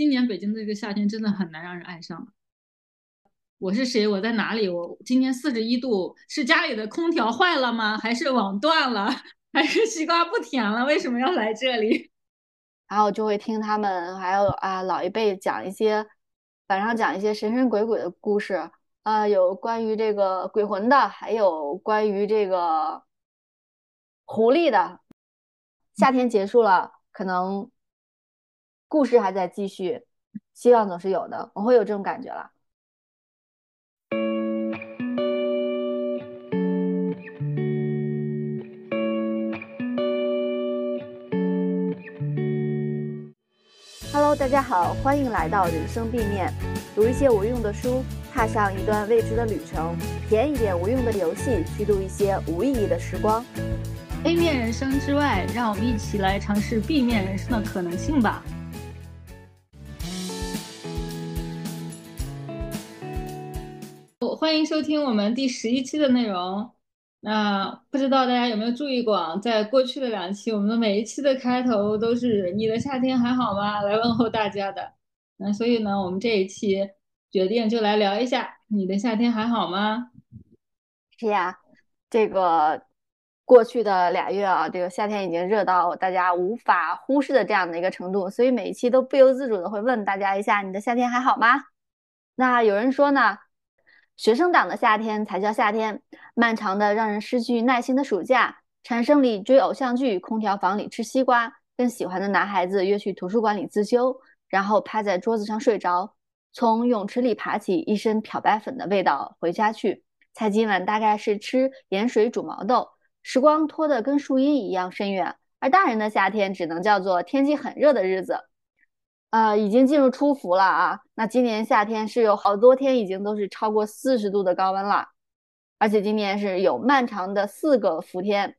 今年北京这个夏天真的很难让人爱上。我是谁？我在哪里？我今天四十一度，是家里的空调坏了吗？还是网断了？还是西瓜不甜了？为什么要来这里？然后就会听他们，还有啊老一辈讲一些，晚上讲一些神神鬼鬼的故事，啊有关于这个鬼魂的，还有关于这个狐狸的。夏天结束了，可能故事还在继续，希望总是有的，我会有这种感觉了。Hello，大家好，欢迎来到人生 B 面，读一些无用的书，踏上一段未知的旅程，体验一点无用的游戏，虚度一些无意义的时光。A 面人生之外，让我们一起来尝试 B 面人生的可能性吧。欢迎收听我们第十一期的内容。那不知道大家有没有注意过，在过去的两期，我们的每一期的开头都是“你的夏天还好吗”来问候大家的。那所以呢，我们这一期决定就来聊一下“你的夏天还好吗”。是呀，这个过去的俩月啊，这个夏天已经热到大家无法忽视的这样的一个程度，所以每一期都不由自主的会问大家一下：“你的夏天还好吗？”那有人说呢？学生党的夏天才叫夏天，漫长的让人失去耐心的暑假，蝉声里追偶像剧，空调房里吃西瓜，跟喜欢的男孩子约去图书馆里自修，然后趴在桌子上睡着，从泳池里爬起，一身漂白粉的味道，回家去。猜今晚大概是吃盐水煮毛豆，时光拖得跟树荫一样深远，而大人的夏天只能叫做天气很热的日子。呃，已经进入初伏了啊！那今年夏天是有好多天已经都是超过四十度的高温了，而且今年是有漫长的四个伏天。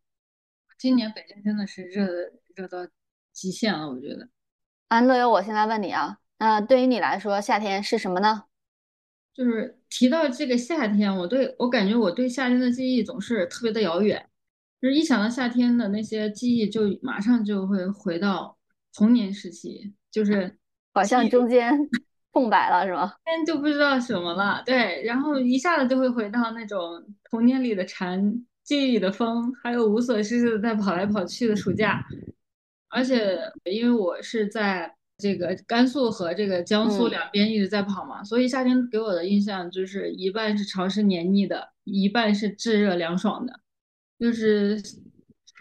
今年北京真的是热热到极限了，我觉得。安乐游，我现在问你啊，那对于你来说，夏天是什么呢？就是提到这个夏天，我对我感觉我对夏天的记忆总是特别的遥远，就是一想到夏天的那些记忆，就马上就会回到童年时期，就是。好像中间 空白了是吗？天就不知道什么了，对，然后一下子就会回到那种童年里的蝉，记忆里的风，还有无所事事的在跑来跑去的暑假。而且因为我是在这个甘肃和这个江苏两边一直在跑嘛，所以夏天给我的印象就是一半是潮湿黏腻的，一半是炙热凉爽的，就是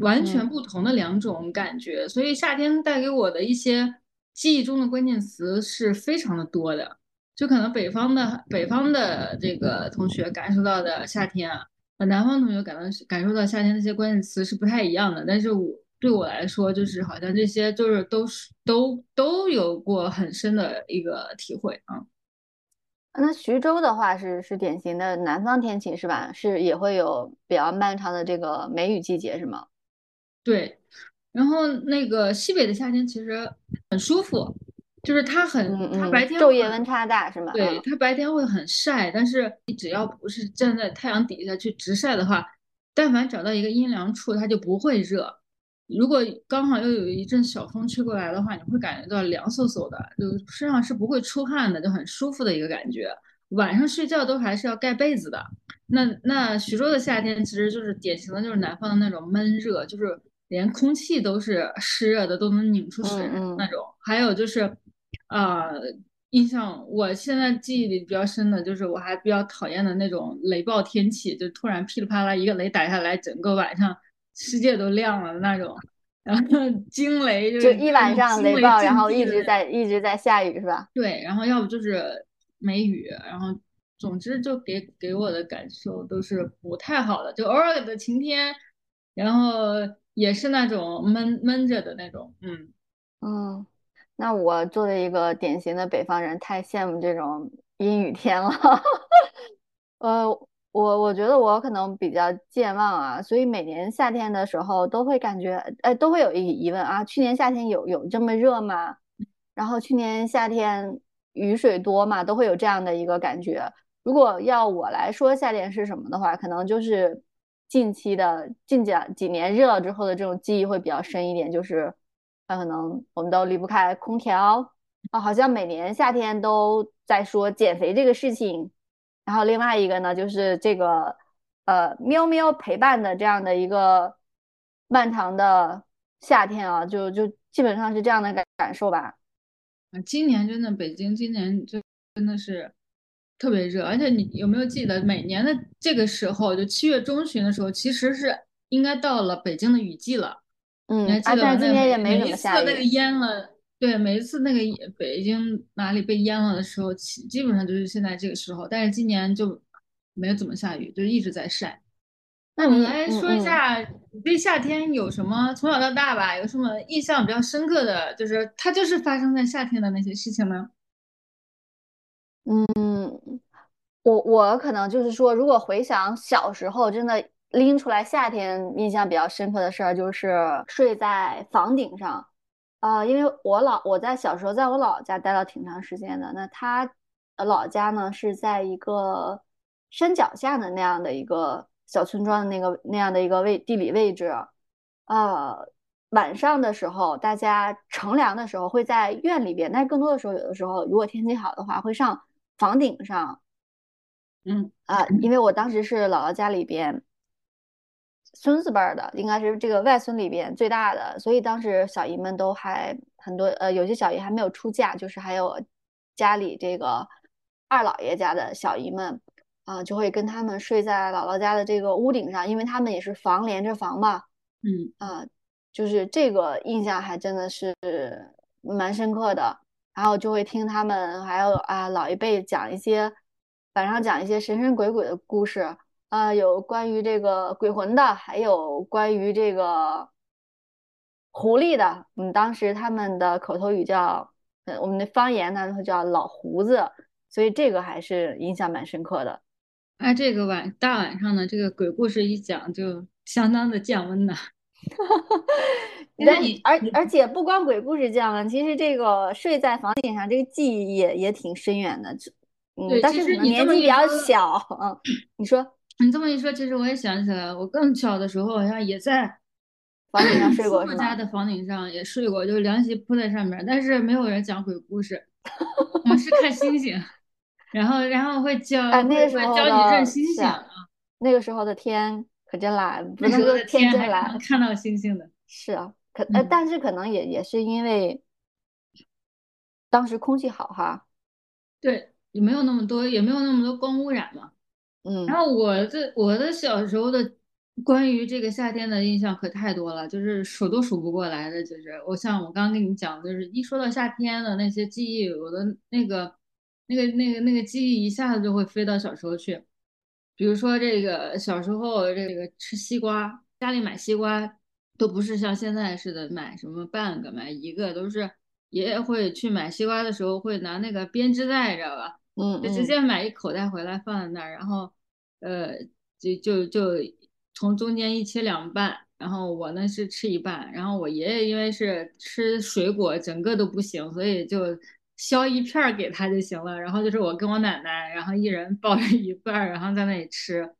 完全不同的两种感觉。所以夏天带给我的一些。记忆中的关键词是非常的多的，就可能北方的北方的这个同学感受到的夏天啊，和南方同学感到感受到夏天那些关键词是不太一样的。但是我对我来说，就是好像这些就是都是都都有过很深的一个体会啊。那徐州的话是是典型的南方天气是吧？是也会有比较漫长的这个梅雨季节是吗？对。然后那个西北的夏天其实很舒服，就是它很它白天昼夜温差大是吗？对，它白天会很晒，但是你只要不是站在太阳底下去直晒的话，但凡找到一个阴凉处，它就不会热。如果刚好又有一阵小风吹过来的话，你会感觉到凉飕飕的，就身上是不会出汗的，就很舒服的一个感觉。晚上睡觉都还是要盖被子的。那那徐州的夏天其实就是典型的，就是南方的那种闷热，就是。连空气都是湿热的，都能拧出水那种。还有就是，呃，印象我现在记忆里比较深的就是，我还比较讨厌的那种雷暴天气，就突然噼里啪啦一个雷打下来，整个晚上世界都亮了的那种。然后 惊雷就一晚上雷暴，然后一直在一直在下雨是吧？对，然后要不就是没雨，然后总之就给给我的感受都是不太好的，就偶尔的晴天，然后。也是那种闷闷着的那种，嗯嗯，那我作为一个典型的北方人，太羡慕这种阴雨天了。呃，我我觉得我可能比较健忘啊，所以每年夏天的时候都会感觉，哎，都会有一疑问啊，去年夏天有有这么热吗？然后去年夏天雨水多吗？都会有这样的一个感觉。如果要我来说夏天是什么的话，可能就是。近期的近几几年热了之后的这种记忆会比较深一点，就是它可能我们都离不开空调，啊，好像每年夏天都在说减肥这个事情，然后另外一个呢，就是这个呃喵喵陪伴的这样的一个漫长的夏天啊，就就基本上是这样的感感受吧。啊，今年真的北京今年就真的是特别热，而且你有没有记得每年的这个时候，就七月中旬的时候，其实是应该到了北京的雨季了。嗯，你还记得但今年也没没怎么下雨。那个淹了，对，每一次那个北京哪里被淹了的时候，基基本上就是现在这个时候。但是今年就没有怎么下雨，就一直在晒。那我们来说一下，你对夏天有什么从小到大吧，有什么印象比较深刻的就是它就是发生在夏天的那些事情呢？嗯，我我可能就是说，如果回想小时候，真的拎出来夏天印象比较深刻的事儿，就是睡在房顶上。啊，因为我老我在小时候在我姥姥家待了挺长时间的，那他老家呢是在一个山脚下的那样的一个小村庄的那个那样的一个位地理位置。呃，晚上的时候，大家乘凉的时候会在院里边，但是更多的时候，有的时候如果天气好的话，会上房顶上。嗯啊，因为我当时是姥姥家里边。孙子辈儿的应该是这个外孙里边最大的，所以当时小姨们都还很多，呃，有些小姨还没有出嫁，就是还有家里这个二姥爷家的小姨们啊，就会跟他们睡在姥姥家的这个屋顶上，因为他们也是房连着房嘛，嗯啊，就是这个印象还真的是蛮深刻的，然后就会听他们还有啊老一辈讲一些晚上讲一些神神鬼鬼的故事。啊，有关于这个鬼魂的，还有关于这个狐狸的。嗯，当时他们的口头语叫，呃，我们的方言呢叫老胡子，所以这个还是印象蛮深刻的。哎，这个晚大晚上的这个鬼故事一讲，就相当的降温呐。那你而而且不光鬼故事降温，其实这个睡在房顶上这个记忆也也挺深远的。嗯，但是年纪比较小。嗯，你说。你这么一说，其实我也想起来，我更小的时候好像也在房顶上睡过，是家的房顶上也睡过，就是凉席铺在上面，但是没有人讲鬼故事，我们是 看星星，然后然后会教，哎，那个时候教你认星星啊。那个时候的天可真蓝，那时候的天真蓝，看到星星的。是啊，可呃，但是可能也也是因为当时空气好哈。对，也没有那么多，也没有那么多光污染嘛。嗯，然后我这我的小时候的关于这个夏天的印象可太多了，就是数都数不过来的。就是我像我刚刚跟你讲，就是一说到夏天的那些记忆，我的那个那个那个那个记忆一下子就会飞到小时候去。比如说这个小时候这个吃西瓜，家里买西瓜都不是像现在似的买什么半个买一个，都是爷爷会去买西瓜的时候会拿那个编织袋，知道吧？嗯，就直接买一口袋回来放在那儿，然后，呃，就就就从中间一切两半，然后我呢是吃一半，然后我爷爷因为是吃水果，整个都不行，所以就削一片儿给他就行了。然后就是我跟我奶奶，然后一人抱着一半儿，然后在那里吃。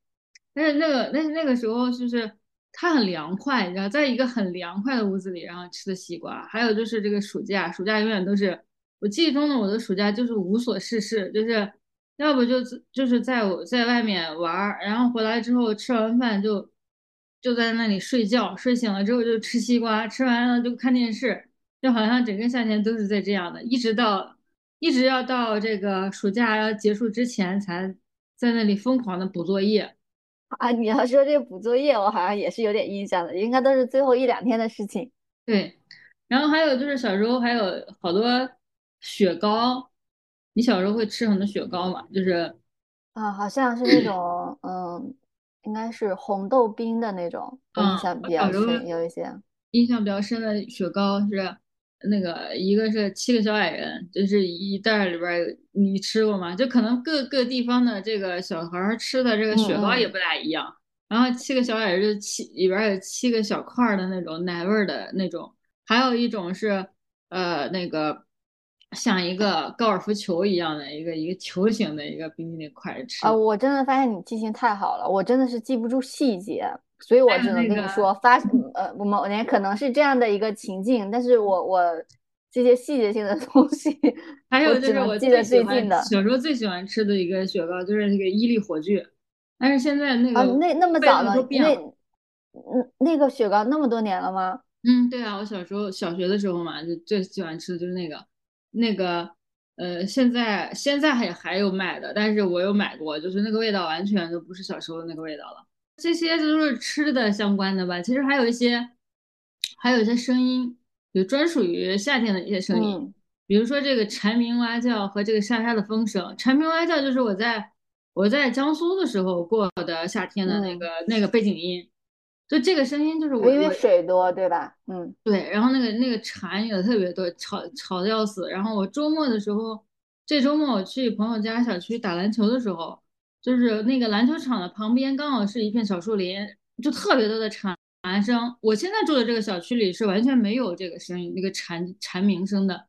但是那个那那个时候就是它很凉快，你知道，在一个很凉快的屋子里，然后吃的西瓜。还有就是这个暑假，暑假永远都是。我记忆中的我的暑假就是无所事事，就是要不就就是在我在外面玩，然后回来之后吃完饭就就在那里睡觉，睡醒了之后就吃西瓜，吃完了就看电视，就好像整个夏天都是在这样的，一直到一直要到这个暑假要结束之前才在那里疯狂的补作业。啊，你要说这个补作业，我好像也是有点印象的，应该都是最后一两天的事情。对，然后还有就是小时候还有好多。雪糕，你小时候会吃很多雪糕吗？就是啊，好像是那种，嗯，应该是红豆冰的那种，印象比较深。有一些印象比较深的雪糕是那个，一个是七个小矮人，就是一袋里边，你吃过吗？就可能各个地方的这个小孩吃的这个雪糕也不大一样。然后七个小矮人就七里边有七个小块的那种奶味的那种，还有一种是呃那个。像一个高尔夫球一样的一个一个球形的一个冰淇淋块吃啊！我真的发现你记性太好了，我真的是记不住细节，所以我只能跟你说发 呃某年可能是这样的一个情境，但是我我这些细节性的 东西。还有就是我记得最近的小时候最喜欢吃的一个雪糕就是那个伊利火炬，但是现在那个啊，那那么早了，那嗯那个雪糕那么多年了吗？嗯，对啊，我小时候小学的时候嘛，就最喜欢吃的就是那个那个呃，现在现在还还有卖的，但是我有买过，就是那个味道完全都不是小时候的那个味道了。这些都是吃的相关的吧，其实还有一些还有一些声音，有专属于夏天的一些声音。比如说这个蝉鸣蛙叫和这个沙沙的风声，蝉鸣蛙叫就是我在我在江苏的时候过的夏天的那个那个背景音，就这个声音就是我因为水多对吧？嗯，对，然后那个那个蝉也特别多，吵吵的要死。然后我周末的时候，这周末我去朋友家小区打篮球的时候，就是那个篮球场的旁边刚好是一片小树林，就特别多的蝉声。我现在住的这个小区里是完全没有这个声音，那个蝉蝉鸣声的。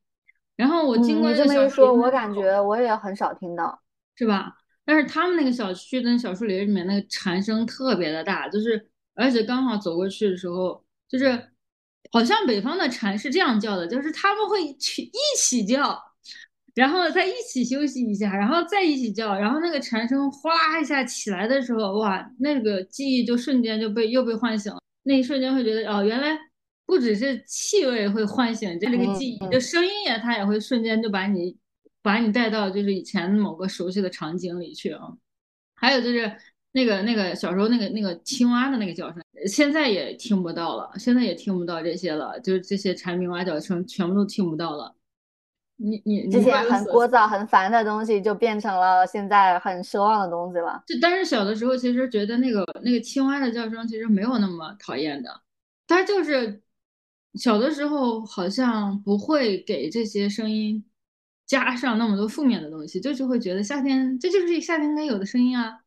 然后我经过这么一说，我感觉我也很少听到，是吧？但是他们那个小区的小树林里面那个蝉声特别的大，就是而且刚好走过去的时候，就是好像北方的蝉是这样叫的，就是他们会去一起叫，然后再一起休息一下，然后再一起叫，然后那个蝉声哗啦一下起来的时候，哇，那个记忆就瞬间就被又被唤醒了，那一瞬间会觉得哦，原来。不只是气味会唤醒这个记忆，就声音也，它也会瞬间就把你把你带到就是以前某个熟悉的场景里去啊。还有就是那个那个小时候那个那个青蛙的那个叫声，现在也听不到了，现在也听不到这些了，就是这些蝉鸣蛙叫声全部都听不到了。你你这些很聒噪、很烦的东西，就变成了现在很奢望的东西了。就但是小的时候其实觉得那个那个青蛙的叫声其实没有那么讨厌的，它就是。小的时候好像不会给这些声音加上那么多负面的东西，就是会觉得夏天这就是夏天该有的声音啊。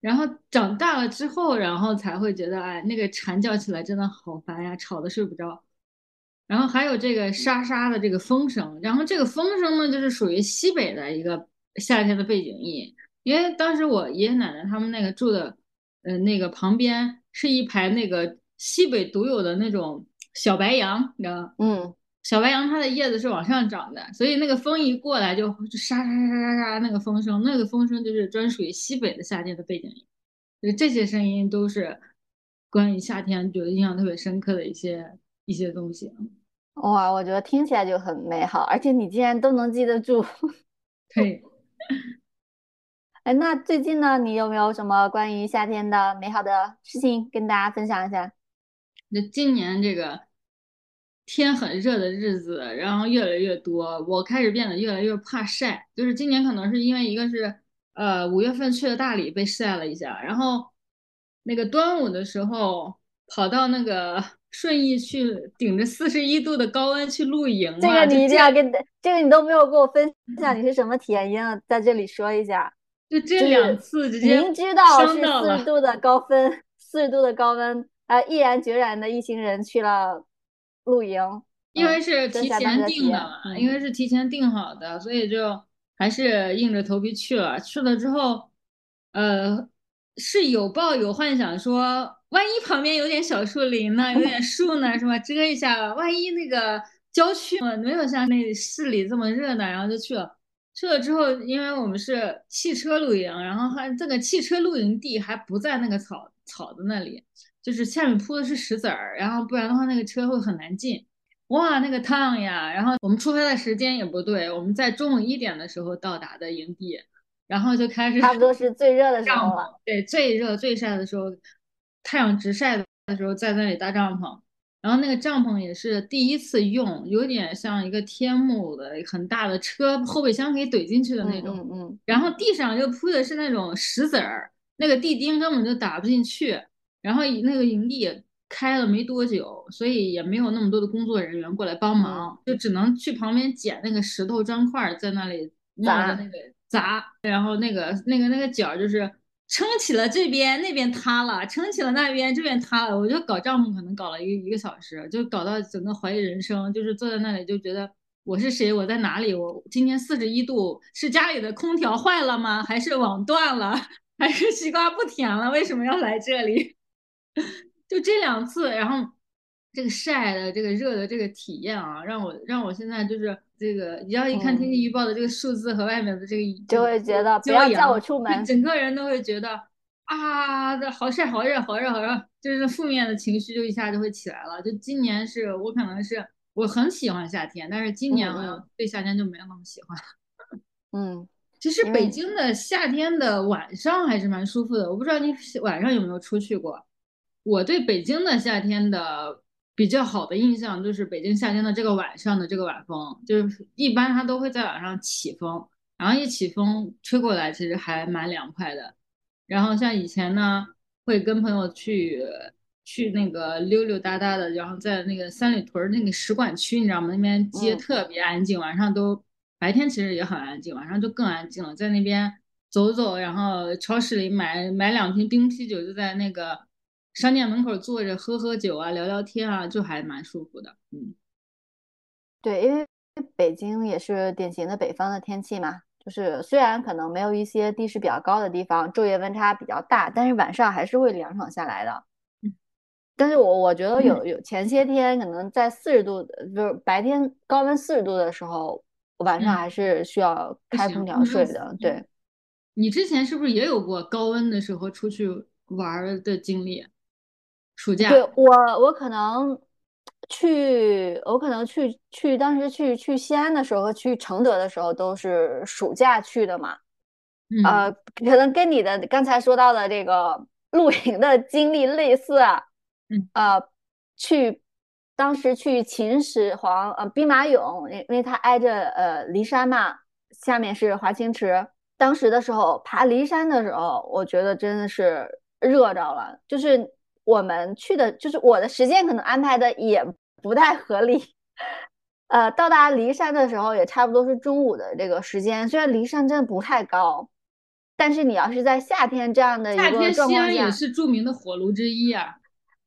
然后长大了之后，然后才会觉得，哎，那个蝉叫起来真的好烦呀，吵得睡不着。然后还有这个沙沙的这个风声，然后这个风声呢，就是属于西北的一个夏天的背景音，因为当时我爷爷奶奶他们那个住的，呃，那个旁边是一排那个西北独有的那种。小白杨，你知道吗？嗯，小白杨它的叶子是往上长的，所以那个风一过来就就沙沙沙沙沙那个风声，那个风声就是专属于西北的夏天的背景音。就这些声音都是关于夏天觉得印象特别深刻的一些一些东西。哇，我觉得听起来就很美好，而且你竟然都能记得住。对。哎，那最近呢，你有没有什么关于夏天的美好的事情跟大家分享一下？那今年这个天很热的日子，然后越来越多，我开始变得越来越怕晒。就是今年可能是因为一个是，呃，五月份去了大理被晒了一下，然后那个端午的时候跑到那个顺义去，顶着四十一度的高温去露营。这个你一定要跟这个你都没有跟我分享，你是什么体验？一定要在这里说一下。就这两次直接明知道是四十度的高温，四十度的高温。啊，毅然决然的一行人去了露营，因为是提前订的嘛，因为是提前订好的，所以就还是硬着头皮去了。去了之后，呃，是有抱有幻想，说万一旁边有点小树林呢，有点树呢，是吧？遮一下，万一那个郊区没有像那市里这么热闹，然后就去了。去了之后，因为我们是汽车露营，然后还这个汽车露营地还不在那个草草的那里。就是下面铺的是石子儿，然后不然的话那个车会很难进。哇，那个烫呀！然后我们出发的时间也不对，我们在中午一点的时候到达的营地，然后就开始差不多是最热的时候了。对，最热最晒的时候，太阳直晒的时候在那里搭帐篷。然后那个帐篷也是第一次用，有点像一个天幕的很大的车后备箱可以怼进去的那种。嗯嗯。然后地上就铺的是那种石子儿，那个地钉根本就打不进去。然后那个营地开了没多久，所以也没有那么多的工作人员过来帮忙，就只能去旁边捡那个石头砖块，在那里砸那个砸。然后那个那个那个角就是撑起了这边，那边塌了；撑起了那边，这边塌了。我就搞帐篷可能搞了一个一个小时，就搞到整个怀疑人生，就是坐在那里就觉得我是谁，我在哪里？我今天四十一度，是家里的空调坏了吗？还是网断了？还是西瓜不甜了？为什么要来这里？就这两次，然后这个晒的这个热的这个体验啊，让我让我现在就是这个，你要一看天气预报的这个数字和外面的这个，就会觉得不要叫我出门，整个人都会觉得啊，这好晒好热好热好热，就是负面的情绪就一下就会起来了。就今年是我可能是我很喜欢夏天，但是今年好像对夏天就没有那么喜欢。嗯，其实北京的夏天的晚上还是蛮舒服的，我不知道你晚上有没有出去过。我对北京的夏天的。比较好的印象就是北京夏天的这个晚上的这个晚风，就是一般它都会在晚上起风，然后一起风吹过来，其实还蛮凉快的。然后像以前呢，会跟朋友去去那个溜溜达达的，然后在那个三里屯那个使馆区，你知道吗？那边街特别安静，晚上都白天其实也很安静，晚上就更安静了。在那边走走，然后超市里买买两瓶冰啤酒，就在那个。商店门口坐着喝喝酒啊，聊聊天啊，就还蛮舒服的。嗯，对，因为北京也是典型的北方的天气嘛，就是虽然可能没有一些地势比较高的地方昼夜温差比较大，但是晚上还是会凉爽下来的。嗯，但是我我觉得有有前些天可能在四十度，就是白天高温四十度的时候，晚上还是需要开空调睡的。对，你之前是不是也有过高温的时候出去玩的经历？暑假对我，我可能去，我可能去去，当时去去西安的时候和去承德的时候都是暑假去的嘛。呃，可能跟你的刚才说到的这个露营的经历类似啊。嗯，呃，去当时去秦始皇呃兵马俑，因为它挨着呃骊山嘛，下面是华清池。当时的时候爬骊山的时候，我觉得真的是热着了，就是。我们去的就是我的时间可能安排的也不太合理，呃，到达骊山的时候也差不多是中午的这个时间。虽然骊山真的不太高，但是你要是在夏天这样的一个状况下，也是著名的火炉之一啊。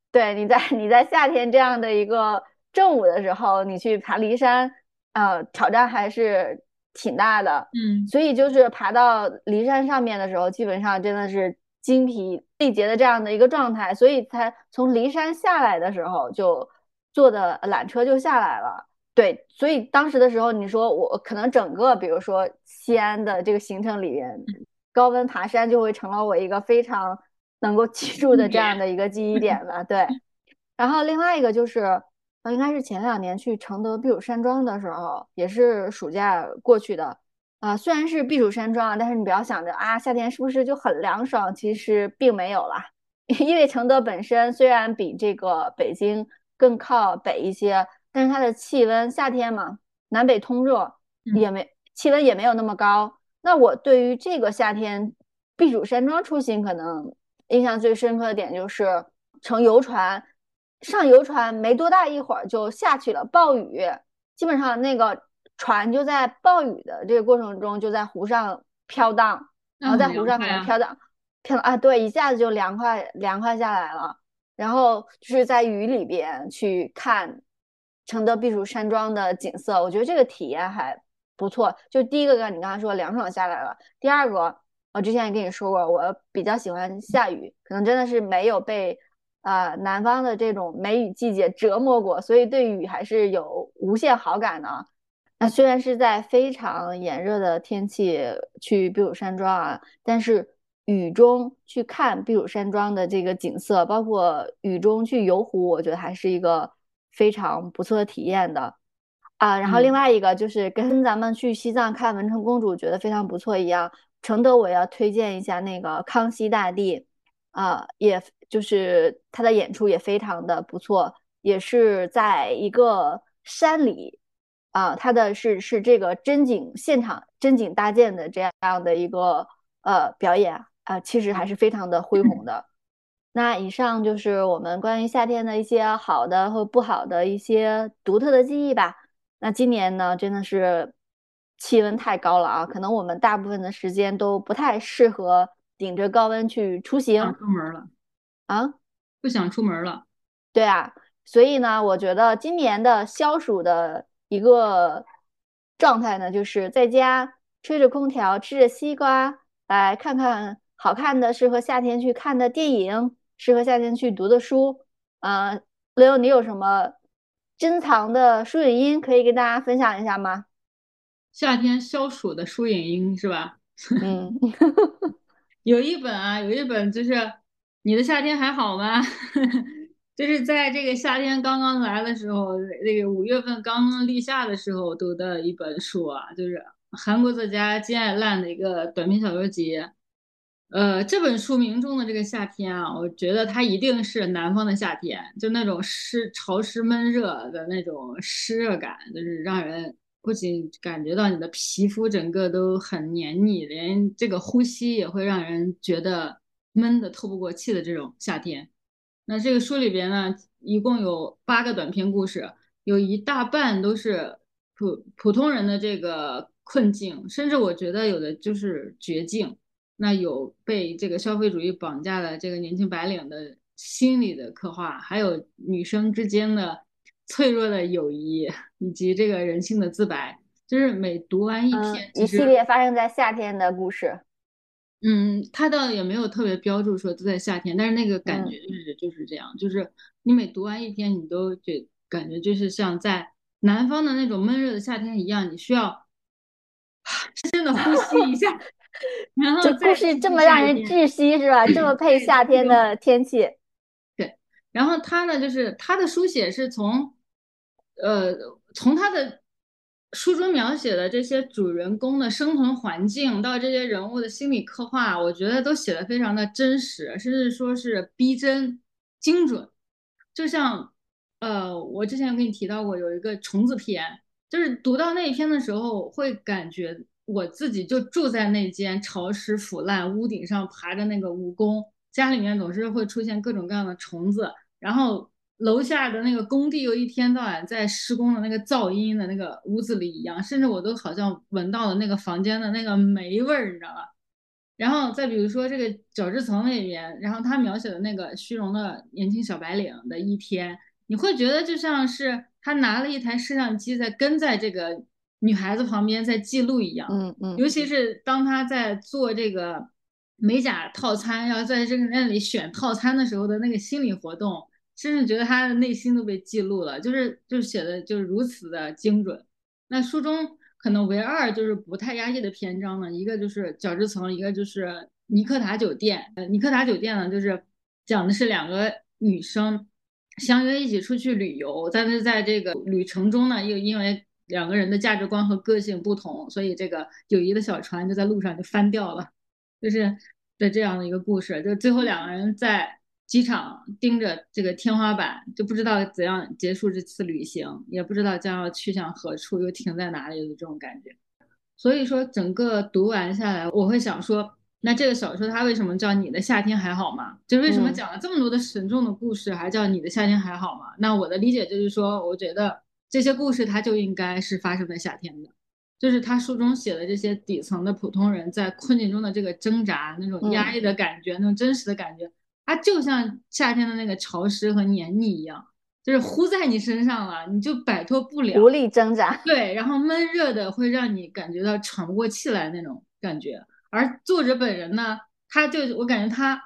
对，你在你在夏天这样的一个正午的时候，你去爬骊山，呃，挑战还是挺大的。嗯，所以就是爬到骊山上面的时候，基本上真的是。精疲力竭的这样的一个状态，所以才从骊山下来的时候就坐的缆车就下来了。对，所以当时的时候，你说我可能整个，比如说西安的这个行程里边，高温爬山就会成了我一个非常能够记住的这样的一个记忆 点了。对，然后另外一个就是，应该是前两年去承德避暑山庄的时候，也是暑假过去的。啊，虽然是避暑山庄啊，但是你不要想着啊，夏天是不是就很凉爽？其实并没有啦，因为承德本身虽然比这个北京更靠北一些，但是它的气温夏天嘛，南北通热，也没气温也没有那么高。那我对于这个夏天避暑山庄出行，可能印象最深刻的点就是乘游船，上游船没多大一会儿就下去了，暴雨，基本上那个。船就在暴雨的这个过程中，就在湖上飘荡，然后在湖上可能飘荡，飘啊，对，一下子就凉快凉快下来了。然后就是在雨里边去看承德避暑山庄的景色，我觉得这个体验还不错。就第一个，你刚才说凉爽下来了；第二个，我之前也跟你说过，我比较喜欢下雨，可能真的是没有被啊南方的这种梅雨季节折磨过，所以对雨还是有无限好感的。那虽然是在非常炎热的天气去避暑山庄啊，但是雨中去看避暑山庄的这个景色，包括雨中去游湖，我觉得还是一个非常不错的体验的啊。然后另外一个就是跟咱们去西藏看文成公主觉得非常不错一样，承德我要推荐一下那个康熙大帝啊，也就是他的演出也非常的不错，也是在一个山里。啊，它的是是这个真景现场真景搭建的这样的一个呃表演啊，其实还是非常的恢宏的。那以上就是我们关于夏天的一些好的和不好的一些独特的记忆吧。那今年呢，真的是气温太高了啊，可能我们大部分的时间都不太适合顶着高温去出行。出门了啊？不想出门了？对啊，所以呢，我觉得今年的消暑的。一个状态呢，就是在家吹着空调，吃着西瓜，来看看好看的、适合夏天去看的电影，适合夏天去读的书，啊，刘，你有什么珍藏的书影音可以跟大家分享一下吗？夏天消暑的书影音是吧？嗯，有一本啊，有一本就是《你的夏天还好吗》，就是在这个夏天刚刚来的时候，那个五月份刚刚立夏的时候读的一本书啊，就是韩国作家金爱烂的一个短篇小说集。呃，这本书名中的这个夏天啊，我觉得它一定是南方的夏天，就那种湿、潮湿、闷热的那种湿热感，就是让人不仅感觉到你的皮肤整个都很黏腻，连这个呼吸也会让人觉得闷的透不过气的这种夏天。那这个书里边呢，一共有八个短篇故事，有一大半都是普普通人的这个困境，甚至我觉得有的就是绝境。那有被这个消费主义绑架的这个年轻白领的心理的刻画，还有女生之间的脆弱的友谊，以及这个人性的自白，就是每读完一篇，一系列发生在夏天的故事。嗯，他倒也没有特别标注说都在夏天，但是那个感觉就是就是这样，就是你每读完一篇，你都觉感觉就是像在南方的那种闷热的夏天一样，你需要深深的呼吸一下。然后这故事这么让人窒息是吧？这么配夏天的天气。对，然后他呢，就是他的书写是从，呃，从他的书中描写的这些主人公的生存环境到这些人物的心理刻画，我觉得都写的非常的真实，甚至说是逼真、精准。就像，呃，我之前跟你提到过有一个虫子篇，就是读到那一篇的时候会感觉。我自己就住在那间潮湿腐烂、屋顶上爬着那个蜈蚣，家里面总是会出现各种各样的虫子，然后楼下的那个工地又一天到晚在施工的那个噪音的那个屋子里一样，甚至我都好像闻到了那个房间的那个霉味儿，你知道吧？然后再比如说这个角质层那边，然后他描写的那个虚荣的年轻小白领的一天，你会觉得就像是他拿了一台摄像机在跟在这个。女孩子旁边在记录一样，嗯嗯，尤其是当他在做这个美甲套餐，要在这个那里选套餐的时候的那个心理活动，甚至觉得他的内心都被记录了，就是就是写的就是如此的精准。那书中可能唯二就是不太压抑的篇章呢，一个就是角质层，一个就是尼克塔酒店。呃，尼克塔酒店呢，就是讲的是两个女生相约一起出去旅游，但是在这个旅程中呢，又因为两个人的价值观和个性不同，所以这个友谊的小船就在路上就翻掉了，就是的这样的一个故事。就最后两个人在机场盯着这个天花板，就不知道怎样结束这次旅行，也不知道将要去向何处，又停在哪里的这种感觉。所以说，整个读完下来，我会想说，那这个小说它为什么叫《你的夏天还好吗》？就为什么讲了这么多的沉重的故事，还叫《你的夏天还好吗》？那我的理解就是说，我觉得。这些故事它就应该是发生在夏天的，就是他书中写的这些底层的普通人在困境中的这个挣扎，那种压抑的感觉，那种真实的感觉，它就像夏天的那个潮湿和黏腻一样，就是糊在你身上了，你就摆脱不了，无力挣扎。对，然后闷热的会让你感觉到喘不过气来那种感觉。而作者本人呢，他就我感觉他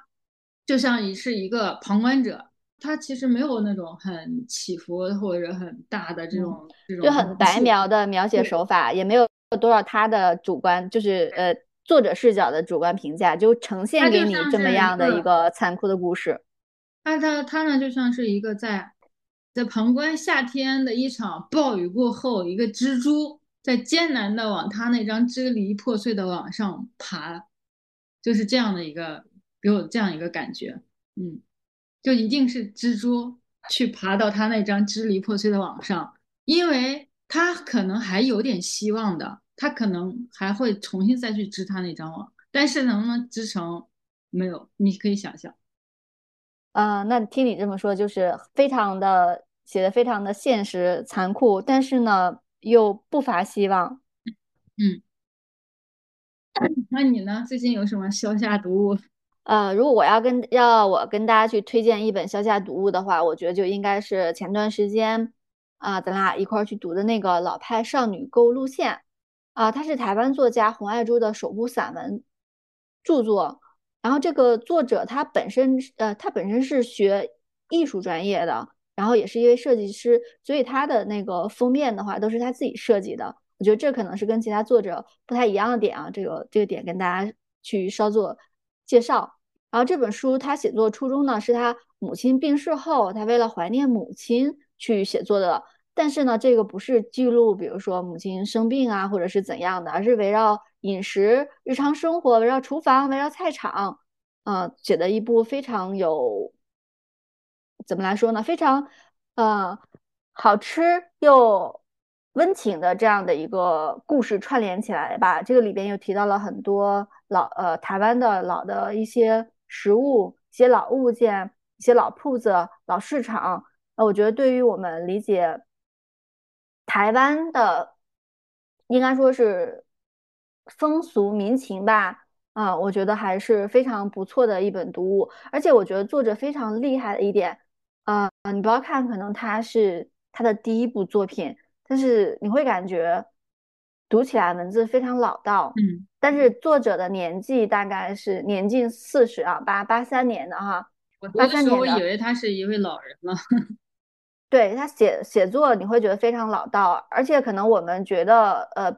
就像是一个旁观者。他其实没有那种很起伏或者很大的这种这种，就很白描的描写手法，也没有多少他的主观，就是呃作者视角的主观评价，就呈现给你这么样的一个残酷的故事。那他他呢，就像是一个在在旁观夏天的一场暴雨过后，一个蜘蛛在艰难的往他那张支离破碎的网上爬，就是这样的一个给我这样一个感觉，嗯。就一定是蜘蛛去爬到他那张支离破碎的网上，因为他可能还有点希望的，他可能还会重新再去织他那张网，但是能不能织成，没有，你可以想象。啊，那听你这么说，就是非常的写的非常的现实残酷，但是呢又不乏希望。嗯，那你呢？最近有什么消夏读物？呃，如果我要跟要我跟大家去推荐一本消夏读物的话，我觉得就应该是前段时间啊，咱俩一块儿去读的那个《老派少女购物路线》啊，它是台湾作家洪爱珠的首部散文著作。然后这个作者他本身呃，他本身是学艺术专业的，然后也是一位设计师，所以他的那个封面的话都是他自己设计的。我觉得这可能是跟其他作者不太一样的点啊，这个这个点跟大家去稍作介绍。然后这本书他写作初衷呢，是他母亲病逝后，他为了怀念母亲去写作的。但是呢，这个不是记录，比如说母亲生病啊，或者是怎样的，而是围绕饮食、日常生活，围绕厨房，围绕菜场，呃，写的一部非常有，怎么来说呢？非常，呃，好吃又温情的这样的一个故事串联起来吧。这个里边又提到了很多老，呃，台湾的老的一些食物、一些老物件、一些老铺子、老市场。那我觉得对于我们理解。台湾的应该说是风俗民情吧，啊，我觉得还是非常不错的一本读物。而且我觉得作者非常厉害的一点，啊，你不要看可能他是他的第一部作品，但是你会感觉读起来文字非常老道，嗯，但是作者的年纪大概是年近四十啊，八八三年的哈，八三年的，我以为他是一位老人了。对他写写作，你会觉得非常老道，而且可能我们觉得，呃，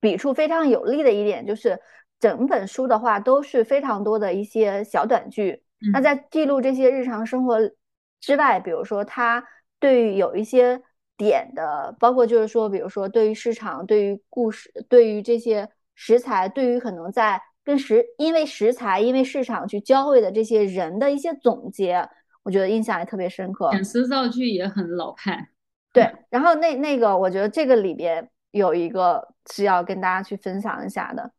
笔触非常有力的一点就是，整本书的话都是非常多的一些小短句。那在记录这些日常生活之外，比如说他对于有一些点的，包括就是说，比如说对于市场、对于故事、对于这些食材、对于可能在跟食因为食材、因为市场去交汇的这些人的一些总结。我觉得印象也特别深刻，遣词造句也很老派。对，然后那那个，我觉得这个里边有一个是要跟大家去分享一下的，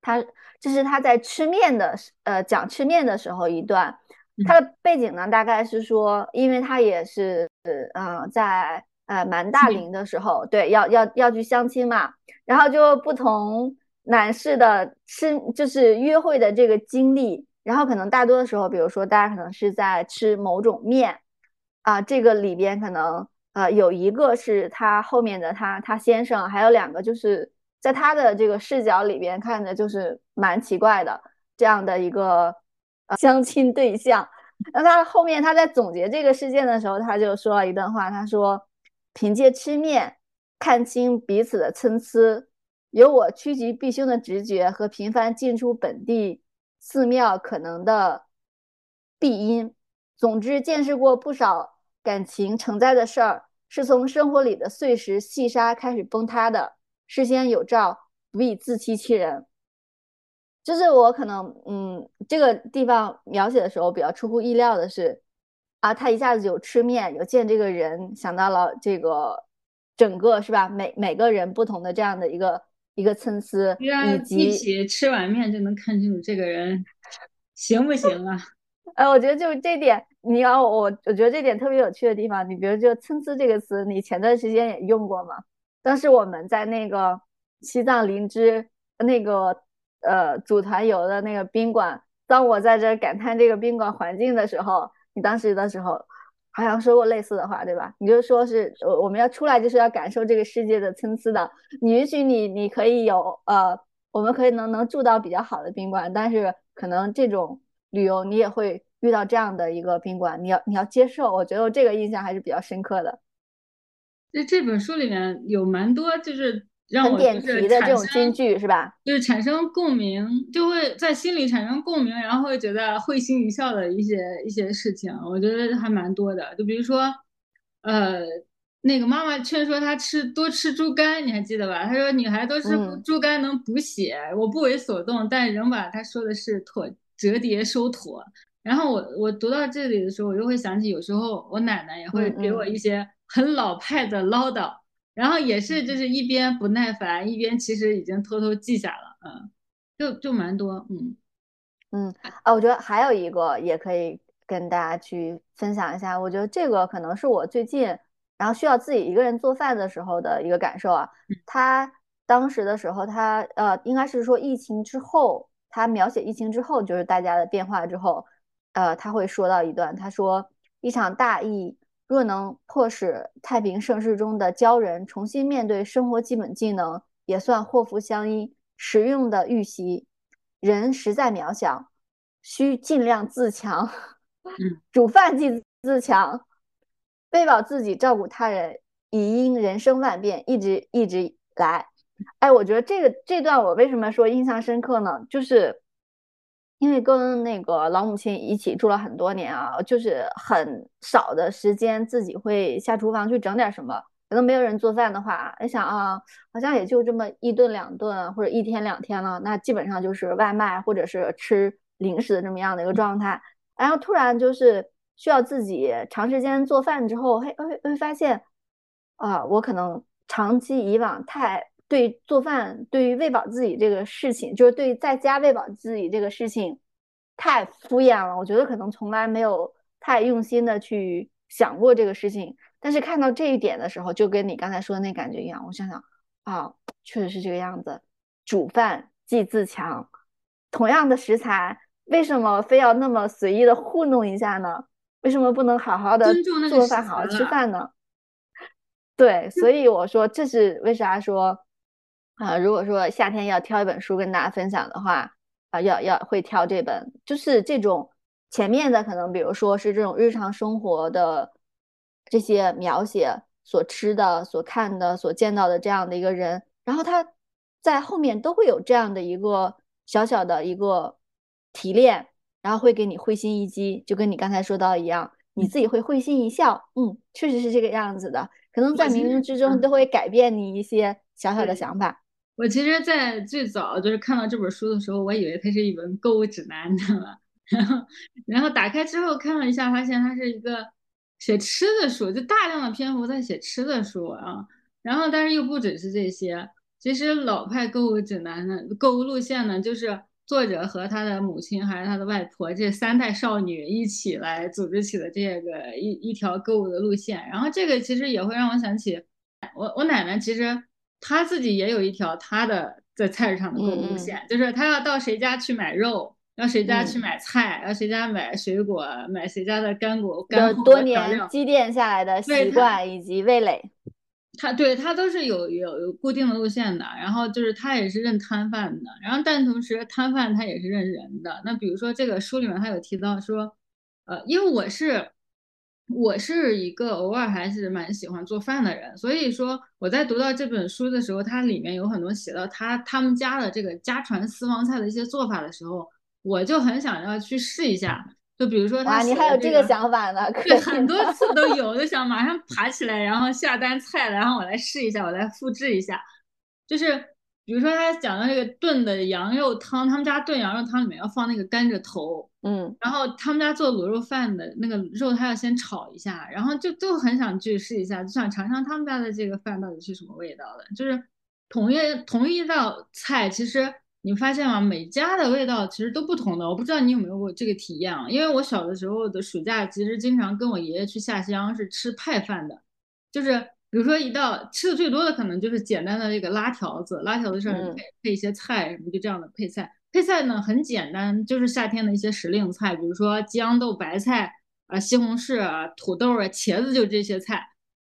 他这是他在吃面的呃讲吃面的时候一段，他的背景呢大概是说，因为他也是嗯在呃蛮大龄的时候，对，要要要去相亲嘛，然后就不同男士的吃就是约会的这个经历。然后可能大多的时候，比如说大家可能是在吃某种面，啊，这个里边可能呃有一个是他后面的他他先生，还有两个就是在他的这个视角里边看着就是蛮奇怪的这样的一个相亲对象。那他后面他在总结这个事件的时候，他就说了一段话，他说：“凭借吃面看清彼此的参差，有我趋吉避凶的直觉和频繁进出本地。”寺庙可能的必因，总之见识过不少感情成灾的事儿，是从生活里的碎石细沙开始崩塌的。事先有兆，不必自欺欺人。就是我可能，嗯，这个地方描写的时候比较出乎意料的是，啊，他一下子有吃面，有见这个人，想到了这个整个是吧？每每个人不同的这样的一个。一个参差，以及一起吃碗面就能看清楚这个人行不行啊？哎，我觉得就是这点，你要我，我觉得这点特别有趣的地方。你比如就“参差”这个词，你前段时间也用过嘛？当时我们在那个西藏林芝那个呃组团游的那个宾馆，当我在这感叹这个宾馆环境的时候，你当时的时候。好像说过类似的话，对吧？你就说是，我我们要出来就是要感受这个世界的参差的。你允许你，你可以有呃，我们可以能能住到比较好的宾馆，但是可能这种旅游你也会遇到这样的一个宾馆，你要你要接受。我觉得这个印象还是比较深刻的。这这本书里面有蛮多就是。很点题的这种金句是吧？就是产生共鸣，就会在心里产生共鸣，然后会觉得会心一笑的一些一些事情，我觉得还蛮多的。就比如说，呃，那个妈妈劝说他吃多吃猪肝，你还记得吧？他说女孩多吃猪肝能补血，我不为所动，但仍把他说的是妥折叠收妥。然后我我读到这里的时候，我就会想起有时候我奶奶也会给我一些很老派的唠叨。然后也是，就是一边不耐烦，一边其实已经偷偷记下了，嗯，就就蛮多，嗯嗯啊，我觉得还有一个也可以跟大家去分享一下，我觉得这个可能是我最近然后需要自己一个人做饭的时候的一个感受啊。他当时的时候，他呃，应该是说疫情之后，他描写疫情之后就是大家的变化之后，呃，他会说到一段，他说一场大疫。若能迫使太平盛世中的鲛人重新面对生活基本技能，也算祸福相依。实用的预习，人实在渺小，需尽量自强。煮饭即自强，喂饱自己，照顾他人，已因人生万变，一直一直来。哎，我觉得这个这段我为什么说印象深刻呢？就是因为跟那个老母亲一起住了很多年啊，就是很少的时间自己会下厨房去整点什么。可能没有人做饭的话，你想啊，好像也就这么一顿两顿，或者一天两天了，那基本上就是外卖或者是吃零食的这么样的一个状态。然后突然就是需要自己长时间做饭之后，会会会发现，啊，我可能长期以往太对做饭、对于喂饱自己这个事情，就是对在家喂饱自己这个事情太敷衍了。我觉得可能从来没有太用心的去想过这个事情。但是看到这一点的时候，就跟你刚才说的那感觉一样。我想想，啊，确实是这个样子。煮饭即自强，同样的食材，为什么非要那么随意的糊弄一下呢？为什么不能好好的做饭，好好吃饭呢？对，所以我说这是为啥说啊？如果说夏天要挑一本书跟大家分享的话，啊，要要会挑这本，就是这种前面的可能，比如说是这种日常生活的。这些描写所吃的、所看的、所见到的这样的一个人，然后他在后面都会有这样的一个小小的一个提炼，然后会给你会心一击，就跟你刚才说到一样，你自己会会心一笑，嗯，确实是这个样子的，可能在冥冥之中都会改变你一些小小的想法。我其实，在最早就是看到这本书的时候，我以为它是一本购物指南，你知道吗？然后，然后打开之后看了一下，发现它是一个。写吃的书，就大量的篇幅在写吃的书啊，然后但是又不只是这些，其实老派购物指南呢，购物路线呢，就是作者和他的母亲还是他的外婆这三代少女一起来组织起的这个一一条购物的路线，然后这个其实也会让我想起我我奶奶，其实她自己也有一条他的在菜市场的购物路线，就是他要到谁家去买肉。要谁家去买菜，要谁家买水果，买谁家的干果干货多年积淀下来的习惯以及味蕾，他对他都是有有有固定的路线的。然后就是他也是认摊贩的，然后但同时摊贩他也是认人的。那比如说这个书里面他有提到说，呃，因为我是我是一个偶尔还是蛮喜欢做饭的人，所以说我在读到这本书的时候，它里面有很多写到他他们家的这个家传私房菜的一些做法的时候。我就很想要去试一下，就比如说他，你还有这个想法呢？对，很多次都有，就想马上爬起来，然后下单菜，然后我来试一下，我来复制一下。就是比如说他讲的这个炖的羊肉汤，他们家炖羊肉汤里面要放那个甘蔗头，嗯，然后他们家做卤肉饭的那个肉，他要先炒一下，然后就就很想去试一下，就想尝尝他们家的这个饭到底是什么味道的。就是同一同一道菜，其实。你发现吗？每家的味道其实都不同的。我不知道你有没有过这个体验啊？因为我小的时候的暑假，其实经常跟我爷爷去下乡，是吃派饭的。就是比如说一道吃的最多的，可能就是简单的这个拉条子，拉条子上配配一些菜什么，就这样的配菜。配菜呢很简单，就是夏天的一些时令菜，比如说豇豆、白菜啊、西红柿啊、土豆啊、茄子，就这些菜。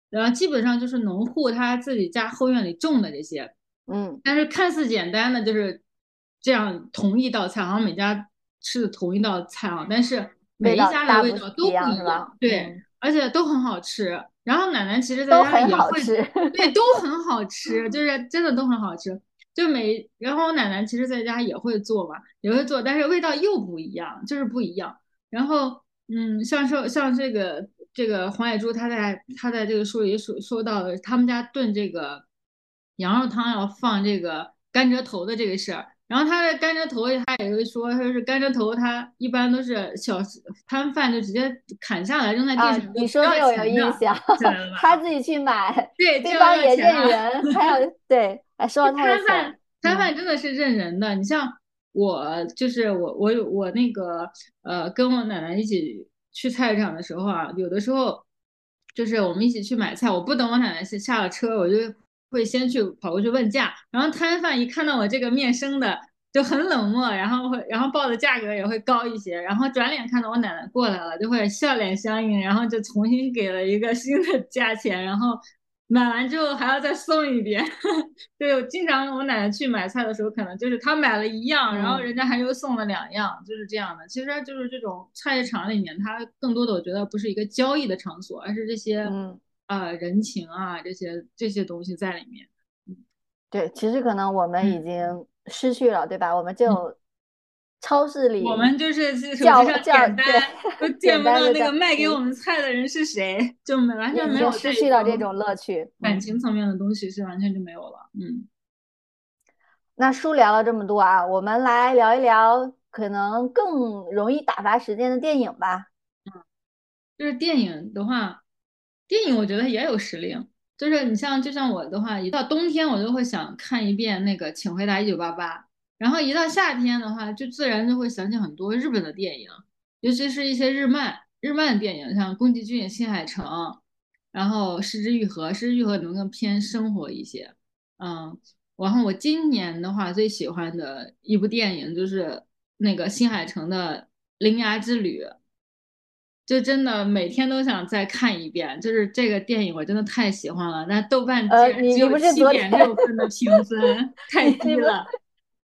然后基本上就是农户他自己家后院里种的这些。嗯，但是看似简单的就是。这样同一道菜，好像每家吃的同一道菜啊，但是每一家的味道都不一样，对，而且都很好吃。然后奶奶其实在家也会，对，都很好吃，就是真的都很好吃。就每，然后我奶奶其实在家也会做嘛，也会做，但是味道又不一样，就是不一样。然后，嗯，像说像这个这个黄野珠，他在他在这个书里说说到的，他们家炖这个羊肉汤要放这个甘蔗头的这个事儿。然后他的甘蔗头，他也会说，说是甘蔗头，他一般都是小摊贩就直接砍下来扔在地上。你说这我有印象，他自己去买，对，对方也认人，还有 对，哎，说到摊贩，摊贩真的是认人的。你像我，就是我，我有我那个呃，跟我奶奶一起去菜市场的时候啊，有的时候就是我们一起去买菜，我不等我奶奶下下了车，我就。会先去跑过去问价，然后摊贩一看到我这个面生的就很冷漠，然后会然后报的价格也会高一些，然后转脸看到我奶奶过来了，就会笑脸相迎，然后就重新给了一个新的价钱，然后买完之后还要再送一遍。对，我经常我奶奶去买菜的时候，可能就是她买了一样，然后人家还又送了两样，就是这样的。其实就是这种菜市场里面，它更多的我觉得不是一个交易的场所，而是这些嗯呃人情啊这些这些东西在里面。对，其实可能我们已嗯经失去了，对吧？我们就超市里我们就是叫机上叫点单，对都见简不到那个卖给我们菜的人是谁，就没完全没有失去了这种种乐趣。嗯，感情层面的东西是完全就没有了。嗯。那书聊了这么多啊，我们来聊一聊可能更容易打发时间的电影吧。嗯就是电影的话，电影我觉得也有时令。就是你像，就像我的话，一到冬天我就会想看一遍那个《请回答一九八八》，然后一到夏天的话，就自然就会想起很多日本的电影，尤其是一些日漫日漫电影，像宫崎骏、新海诚，然后失之愈合，失之愈合能更偏生活一些。嗯，然后我今年的话最喜欢的一部电影就是那个新海诚的《铃芽之旅》。就真的每天都想再看一遍，就是这个电影我真的太喜欢了，但豆瓣只有七点六分的评分，太低了。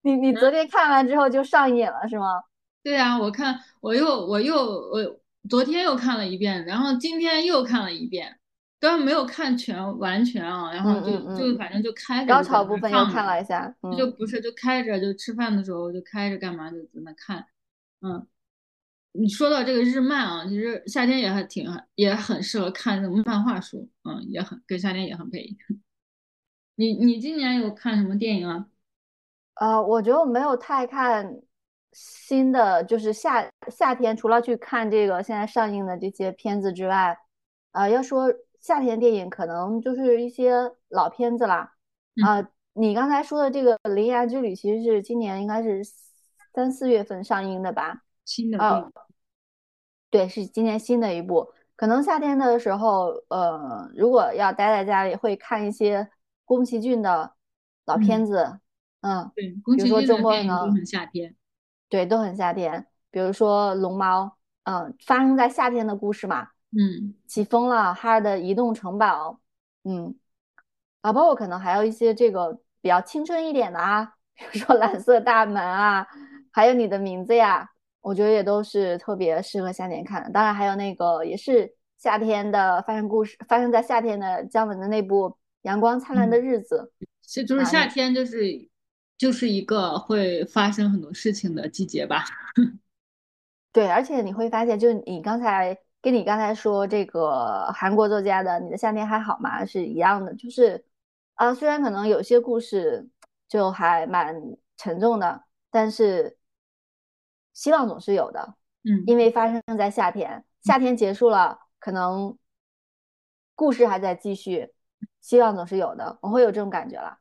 你你昨天看完之后就上瘾了是吗？对啊，我看我又我又我昨天又看了一遍，然后今天又看了一遍，当然没有看全完全啊，然后就嗯嗯就反正就开着高潮部分又看了一下，嗯，就不是就开着就吃饭的时候就开着干嘛就在那看，嗯。你说到这个日漫啊，其实夏天也还挺也很适合看这种漫画书，嗯，也很跟夏天也很配。你你今年有看什么电影啊？呃，我觉得我没有太看新的，就是夏夏天除了去看这个现在上映的这些片子之外，啊、要说夏天电影，可能就是一些老片子啦。啊、你刚才说的这个《铃芽之旅》，其实是今年应该是三四月份上映的吧？新的哦对，是今年新的一部。可能夏天的时候，呃，如果要待在家里，会看一些宫崎骏的老片子，嗯，对，宫比如说崎骏的周末呢电影都很夏天。对，都很夏天。比如说《龙猫》，嗯，发生在夏天的故事嘛，嗯起风了，哈尔的移动城堡，嗯，啊，包括可能还有一些这个比较青春一点的啊，比如说蓝色大门啊，还有你的名字呀，我觉得也都是特别适合夏天看的。当然还有那个也是夏天的发生故事，发生在夏天的姜文的那部《阳光灿烂的日子》，是就是夏天就是就是一个会发生很多事情的季节吧。对，而且你会发现，就是你刚才跟你刚才说这个韩国作家的《你的夏天还好吗》是一样的，就是啊，虽然可能有些故事就还蛮沉重的，但是希望总是有的，嗯因为发生在夏天，夏天结束了，可能故事还在继续，希望总是有的，我会有这种感觉了。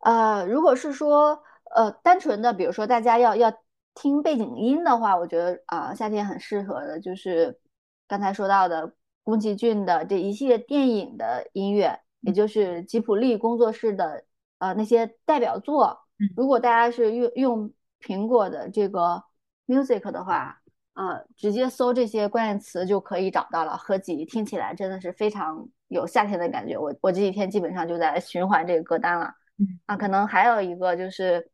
呃，如果是说呃单纯的，比如说大家要要听背景音的话，我觉得啊、夏天很适合的就是刚才说到的宫崎骏的这一系列电影的音乐，也就是吉卜力工作室的呃那些代表作。嗯如果大家是用用苹果的这个 Music 的话，呃，直接搜这些关键词就可以找到了。合集听起来真的是非常有夏天的感觉。我我这几天基本上就在循环这个歌单了。嗯啊，可能还有一个就是，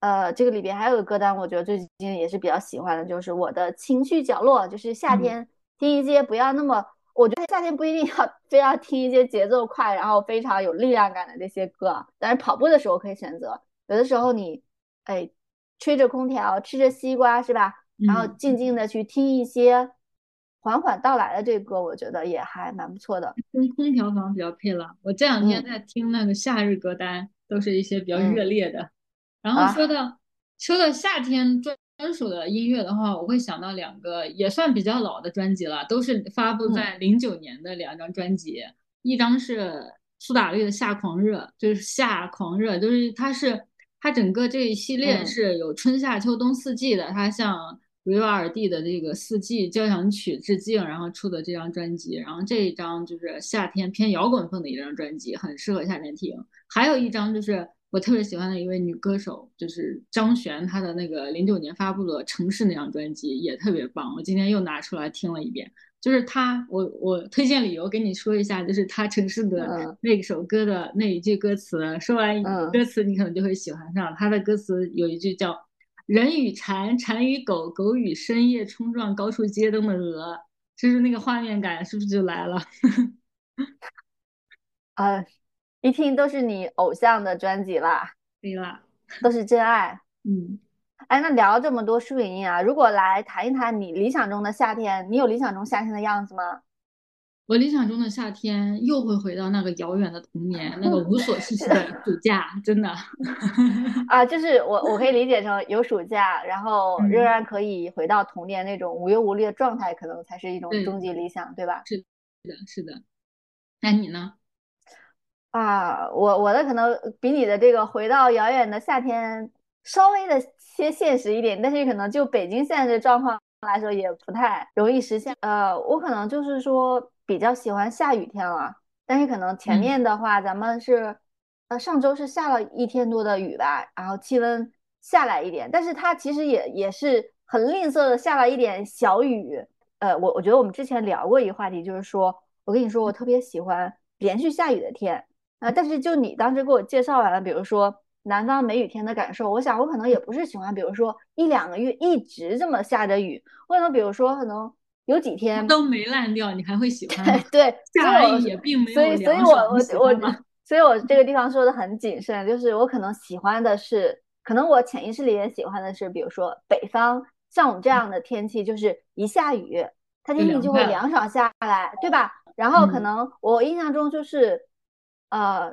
呃，这个里边还有个歌单，我觉得最近也是比较喜欢的，就是我的情绪角落，就是夏嗯天听一些不要那么，我觉得夏天不一定要非要听一些节奏快，然后非常有力量感的这些歌，但是跑步的时候可以选择。有的时候你，哎，吹着空调，吃着西瓜，是吧？然后嗯静静的去听一些缓缓到来的这个歌，我觉得也还蛮不错的。跟空调房比较配了。我这两天嗯在听那个夏日歌单，都是一些比较嗯热烈的。然后啊说到说到夏天专专属的音乐的话，我会想到两个也算比较老的专辑了，都是发布嗯在零九年的两张专辑，一张是苏打绿的《夏狂热》，就是夏狂热，就是它是它整个这一系列嗯是有春夏秋冬四季的，它向维瓦尔第的这个四季交响曲致敬，然后出的这张专辑，然后这一张就是夏天偏摇滚风的一张专辑，很适合夏天听。还有一张就是我特别喜欢的一位女歌手，就是张悬，她的那个零九年发布的《城市》那张专辑也特别棒，我今天又拿出来听了一遍。就是他，我我推荐理由跟你说一下，就是他《城市》的那首歌的那一句歌词，说完歌词你可能就会喜欢上。他的歌词有一句叫“人与蝉，蝉与狗，狗与深夜冲撞高处街灯的鹅”，就是那个画面感，是不是就来了？啊。一听都是你偶像的专辑啦，对啦，都是真爱。嗯，哎，那聊这么多树影音啊，如果来谈一谈你理想中的夏天，你有理想中夏天的样子吗？我理想中的夏天又会回到那个遥远的童年，那个无所事事的 暑假，真的。啊，就是我我可以理解成有暑假，然后仍然可以回到童年那种无忧无虑的状态，可能才是一种终极理想，对吧？是的，是的。那你呢？啊，我我的可能比你的这个回到遥远的夏天稍微的些现实一点，但是可能就北京现在的状况来说也不太容易实现。呃，我可能就是说比较喜欢下雨天了，但是可能前面的话咱们是，呃，上周是下了一天多的雨吧，然后气温下来一点，但是它其实也也是很吝啬的下了一点小雨。呃，我我觉得我们之前聊过一个话题，就是说我跟你说我特别喜欢连续下雨的天。啊，但是就你当时给我介绍完了，比如说南方梅雨天的感受，我想我可能也不是喜欢，比如说一两个月一直这么下着雨，我可能比如说可能有几天都没烂掉，你还会喜欢？对，下雨也并没有所以，所以我我我，所以我这个地方说的很谨慎，就是我可能喜欢的是，可能我潜意识里也喜欢的是，比如说北方像我们这样的天气，就是一下雨，它天气就会凉爽下来，对吧？然后可能我印象中就是。呃，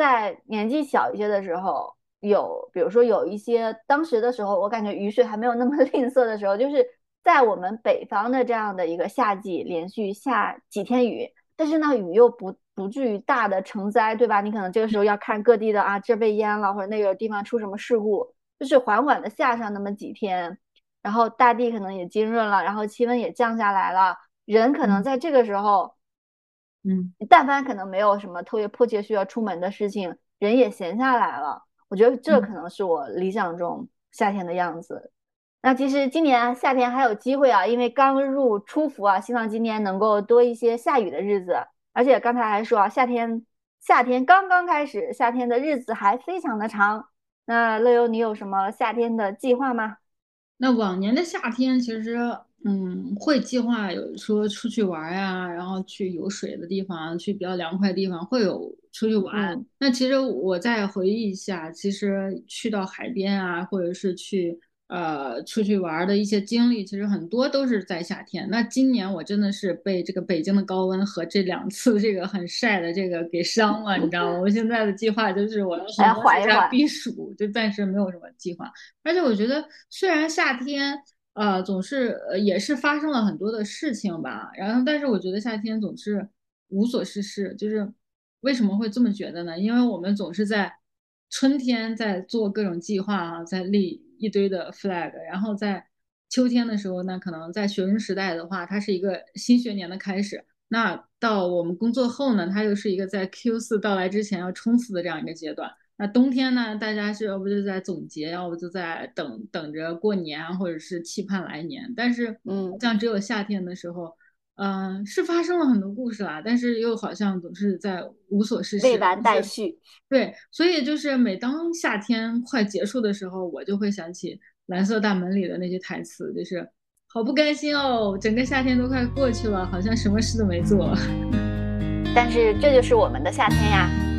在年纪小一些的时候，有比如说有一些当时的时候，我感觉雨水还没有那么 吝啬的时候，就是在我们北方的这样的一个夏季，连续下几天雨，但是呢，雨又不不至于大的成灾，对吧？你可能这个时候要看各地的啊，这被淹了，或者那个地方出什么事故，就是缓缓的下上那么几天，然后大地可能也浸润了，然后气温也降下来了，人可能在这个时候。嗯，但凡可能没有什么特别迫切需要出门的事情，人也闲下来了。我觉得这可能是我理想中夏天的样子。那其实今年夏天还有机会啊，因为刚入初伏啊，希望今年能够多一些下雨的日子。而且刚才还说啊，夏天夏天刚刚开始，夏天的日子还非常的长。那乐游，你有什么夏天的计划吗？那往年的夏天其实。嗯，会计划有说出去玩呀，然后去有水的地方，去比较凉快的地方，会有出去玩。那其实我再回忆一下，其实去到海边啊，或者是去呃出去玩的一些经历，其实很多都是在夏天。那今年我真的是被这个北京的高温和这两次这个很晒的这个给伤了，你知道吗？我现在的计划就是我要回家避暑，就暂时没有什么计划。而且我觉得，虽然夏天。呃，总是呃，也是发生了很多的事情吧。然后，但是我觉得夏天总是无所事事。就是为什么会这么觉得呢？因为我们总是在春天在做各种计划啊，在立一堆的 flag。然后在秋天的时候，那可能在学生时代的话，它是一个新学年的开始。那到我们工作后呢，它又是一个在 Q 四到来之前要冲刺的这样一个阶段。那冬天呢？大家是要不就在总结，要不就在等等着过年，或者是期盼来年。但是，嗯，像只有夏天的时候，嗯，是发生了很多故事啦，但是又好像总是在无所事事，未完待续。对，所以就是每当夏天快结束的时候，我就会想起《蓝色大门》里的那些台词，就是好不甘心哦，整个夏天都快过去了，好像什么事都没做。但是这就是我们的夏天呀。